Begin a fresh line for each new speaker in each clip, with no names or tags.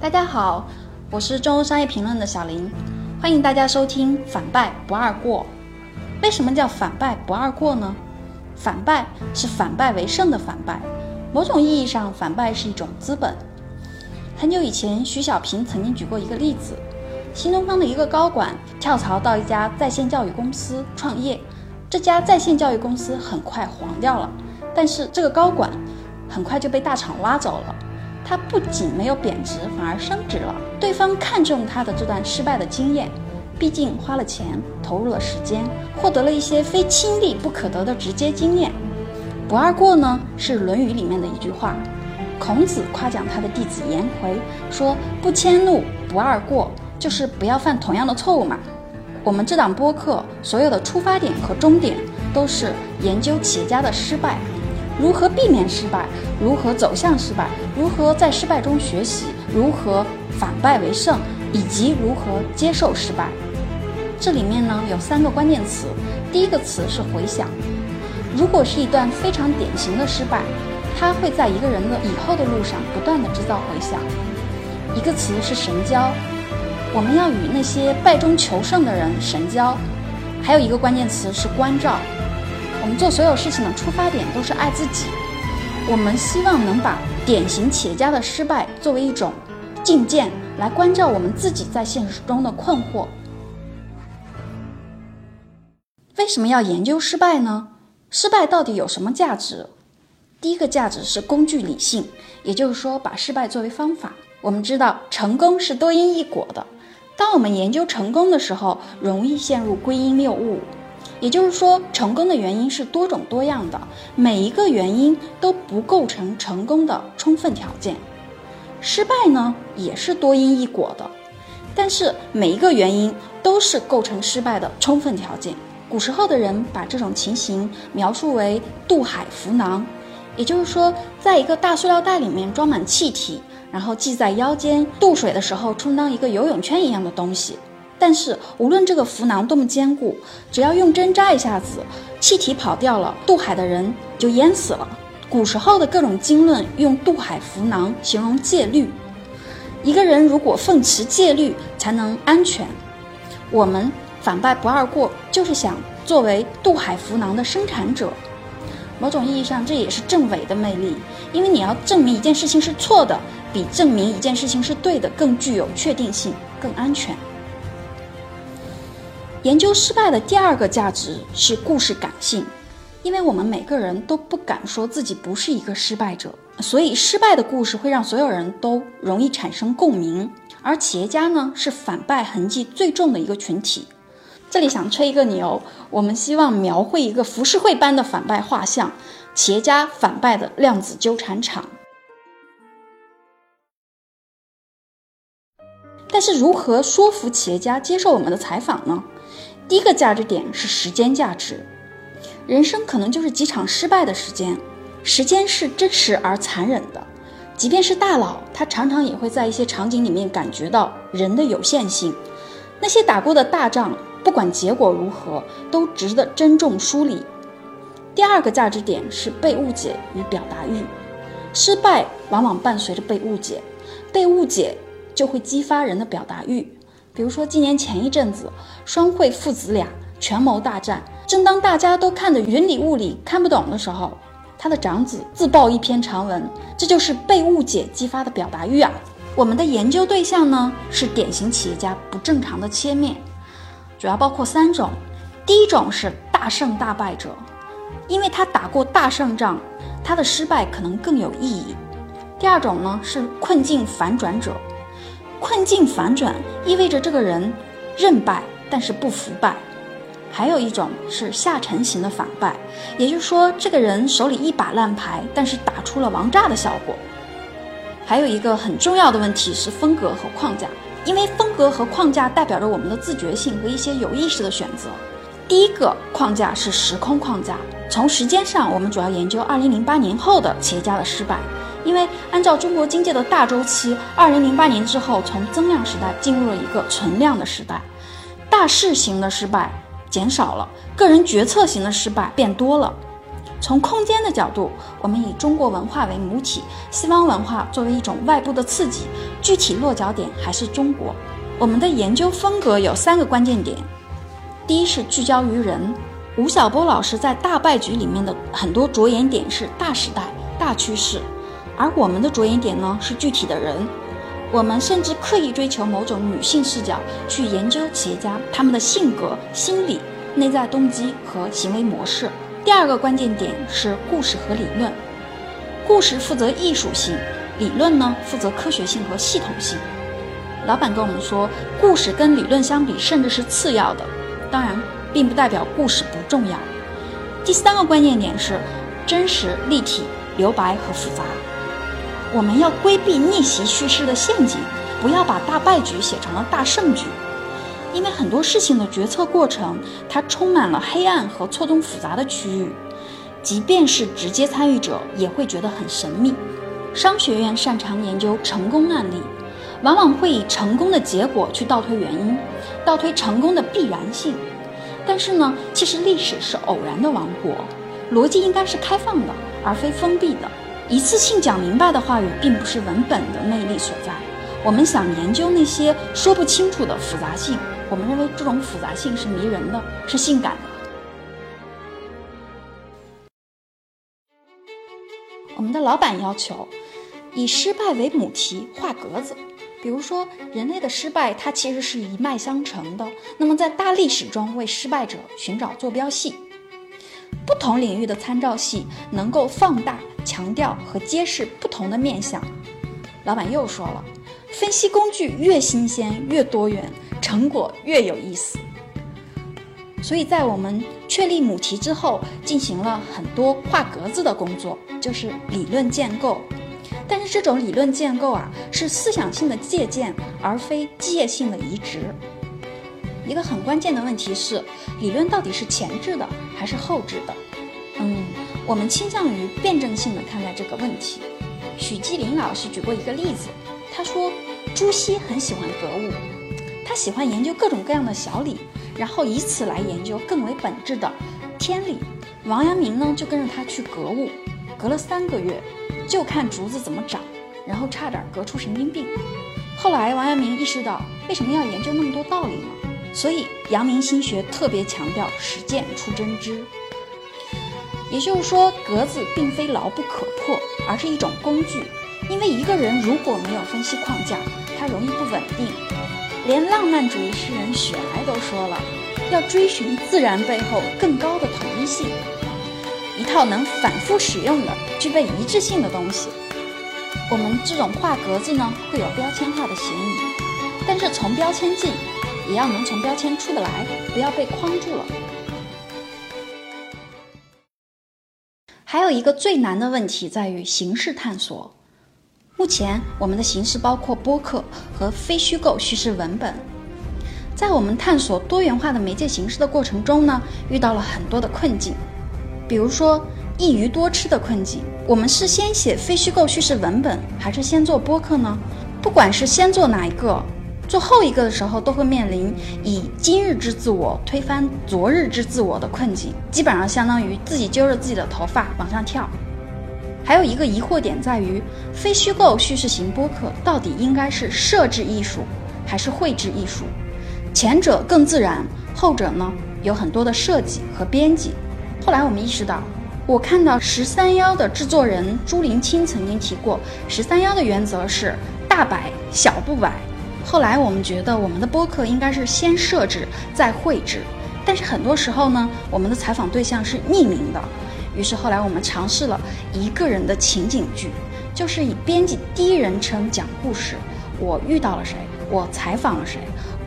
大家好，我是中欧商业评论的小林，欢迎大家收听《反败不二过》。为什么叫反败不二过呢？反败是反败为胜的反败，某种意义上，反败是一种资本。很久以前，徐小平曾经举过一个例子：新东方的一个高管跳槽到一家在线教育公司创业，这家在线教育公司很快黄掉了，但是这个高管很快就被大厂挖走了。他不仅没有贬值，反而升值了。对方看中他的这段失败的经验，毕竟花了钱，投入了时间，获得了一些非亲历不可得的直接经验。不二过呢，是《论语》里面的一句话。孔子夸奖他的弟子颜回说：“不迁怒，不二过，就是不要犯同样的错误嘛。”我们这档播客所有的出发点和终点，都是研究企业家的失败。如何避免失败？如何走向失败？如何在失败中学习？如何反败为胜？以及如何接受失败？这里面呢有三个关键词。第一个词是回想。如果是一段非常典型的失败，它会在一个人的以后的路上不断的制造回响。一个词是神交，我们要与那些败中求胜的人神交。还有一个关键词是关照。我们做所有事情的出发点都是爱自己，我们希望能把典型企业家的失败作为一种镜鉴，来关照我们自己在现实中的困惑。为什么要研究失败呢？失败到底有什么价值？第一个价值是工具理性，也就是说把失败作为方法。我们知道成功是多因一果的，当我们研究成功的时候，容易陷入归因谬误。也就是说，成功的原因是多种多样的，每一个原因都不构成成功的充分条件。失败呢，也是多因一果的，但是每一个原因都是构成失败的充分条件。古时候的人把这种情形描述为渡海浮囊，也就是说，在一个大塑料袋里面装满气体，然后系在腰间，渡水的时候充当一个游泳圈一样的东西。但是，无论这个浮囊多么坚固，只要用针扎一下子，气体跑掉了，渡海的人就淹死了。古时候的各种经论用渡海浮囊形容戒律，一个人如果奉持戒律才能安全。我们反败不二过，就是想作为渡海浮囊的生产者。某种意义上，这也是证伪的魅力，因为你要证明一件事情是错的，比证明一件事情是对的更具有确定性，更安全。研究失败的第二个价值是故事感性，因为我们每个人都不敢说自己不是一个失败者，所以失败的故事会让所有人都容易产生共鸣。而企业家呢，是反败痕迹最重的一个群体。这里想吹一个牛，我们希望描绘一个浮世绘般的反败画像，企业家反败的量子纠缠场。但是如何说服企业家接受我们的采访呢？第一个价值点是时间价值，人生可能就是几场失败的时间，时间是真实而残忍的，即便是大佬，他常常也会在一些场景里面感觉到人的有限性。那些打过的大仗，不管结果如何，都值得珍重梳理。第二个价值点是被误解与表达欲，失败往往伴随着被误解，被误解就会激发人的表达欲。比如说，今年前一阵子，双汇父子俩权谋大战，正当大家都看得云里雾里、看不懂的时候，他的长子自曝一篇长文，这就是被误解激发的表达欲啊！我们的研究对象呢，是典型企业家不正常的切面，主要包括三种：第一种是大胜大败者，因为他打过大胜仗，他的失败可能更有意义；第二种呢是困境反转者。困境反转意味着这个人认败，但是不服败。还有一种是下沉型的反败，也就是说，这个人手里一把烂牌，但是打出了王炸的效果。还有一个很重要的问题是风格和框架，因为风格和框架代表着我们的自觉性和一些有意识的选择。第一个框架是时空框架，从时间上，我们主要研究2008年后的企业家的失败。因为按照中国经济的大周期，二零零八年之后，从增量时代进入了一个存量的时代，大势型的失败减少了，个人决策型的失败变多了。从空间的角度，我们以中国文化为母体，西方文化作为一种外部的刺激，具体落脚点还是中国。我们的研究风格有三个关键点：第一是聚焦于人，吴晓波老师在大败局里面的很多着眼点是大时代、大趋势，而我们的着眼点呢是具体的人。我们甚至刻意追求某种女性视角去研究企业家他们的性格、心理、内在动机和行为模式。第二个关键点是故事和理论，故事负责艺术性，理论呢负责科学性和系统性。老板跟我们说，故事跟理论相比甚至是次要的，当然并不代表故事不重要。第三个关键点是真实、立体、留白和复杂。我们要规避逆袭叙事的陷阱，不要把大败局写成了大胜局，因为很多事情的决策过程，它充满了黑暗和错综复杂的区域，即便是直接参与者也会觉得很神秘。商学院擅长研究成功案例，往往会以成功的结果去倒推原因，倒推成功的必然性。但是呢，其实历史是偶然的王国，逻辑应该是开放的，而非封闭的。一次性讲明白的话语，并不是文本的魅力所在。我们想研究那些说不清楚的复杂性，我们认为这种复杂性是迷人的，是性感的。我们的老板要求以失败为母题画格子，比如说人类的失败，它其实是一脉相承的。那么在大历史中，为失败者寻找坐标系。不同领域的参照系能够放大、强调和揭示不同的面相。老板又说了，分析工具越新鲜、越多元，成果越有意思。所以在我们确立母题之后，进行了很多画格子的工作，就是理论建构。但是这种理论建构啊，是思想性的借鉴，而非机械性的移植。一个很关键的问题是，理论到底是前置的还是后置的？嗯，我们倾向于辩证性的看待这个问题。许继林老师举过一个例子，他说朱熹很喜欢格物，他喜欢研究各种各样的小理，然后以此来研究更为本质的天理。王阳明呢就跟着他去格物，隔了三个月，就看竹子怎么长，然后差点格出神经病。后来王阳明意识到，为什么要研究那么多道理呢？所以，阳明心学特别强调实践出真知。也就是说，格子并非牢不可破，而是一种工具。因为一个人如果没有分析框架，他容易不稳定。连浪漫主义诗人雪莱都说了，要追寻自然背后更高的统一性，一套能反复使用的、具备一致性的东西。我们这种画格子呢，会有标签化的嫌疑，但是从标签进。也要能从标签出得来，不要被框住了。还有一个最难的问题在于形式探索。目前我们的形式包括播客和非虚构叙事文本。在我们探索多元化的媒介形式的过程中呢，遇到了很多的困境，比如说一鱼多吃的困境。我们是先写非虚构叙事文本，还是先做播客呢？不管是先做哪一个。做后一个的时候，都会面临以今日之自我推翻昨日之自我的困境，基本上相当于自己揪着自己的头发往上跳。还有一个疑惑点在于，非虚构叙事型播客到底应该是设置艺术还是绘制艺术？前者更自然，后者呢有很多的设计和编辑。后来我们意识到，我看到十三幺的制作人朱林清曾经提过，十三幺的原则是大摆小不摆。后来我们觉得我们的播客应该是先设置再绘制，但是很多时候呢，我们的采访对象是匿名的。于是后来我们尝试了一个人的情景剧，就是以编辑第一人称讲故事。我遇到了谁？我采访了谁？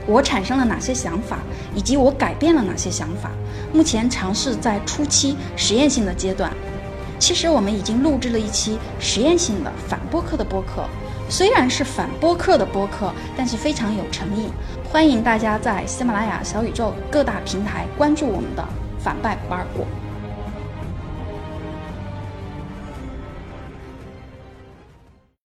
我产生了哪些想法？以及我改变了哪些想法？目前尝试在初期实验性的阶段。其实我们已经录制了一期实验性的反播客的播客。虽然是反播客的播客，但是非常有诚意。欢迎大家在喜马拉雅、小宇宙各大平台关注我们的“反败不二过”。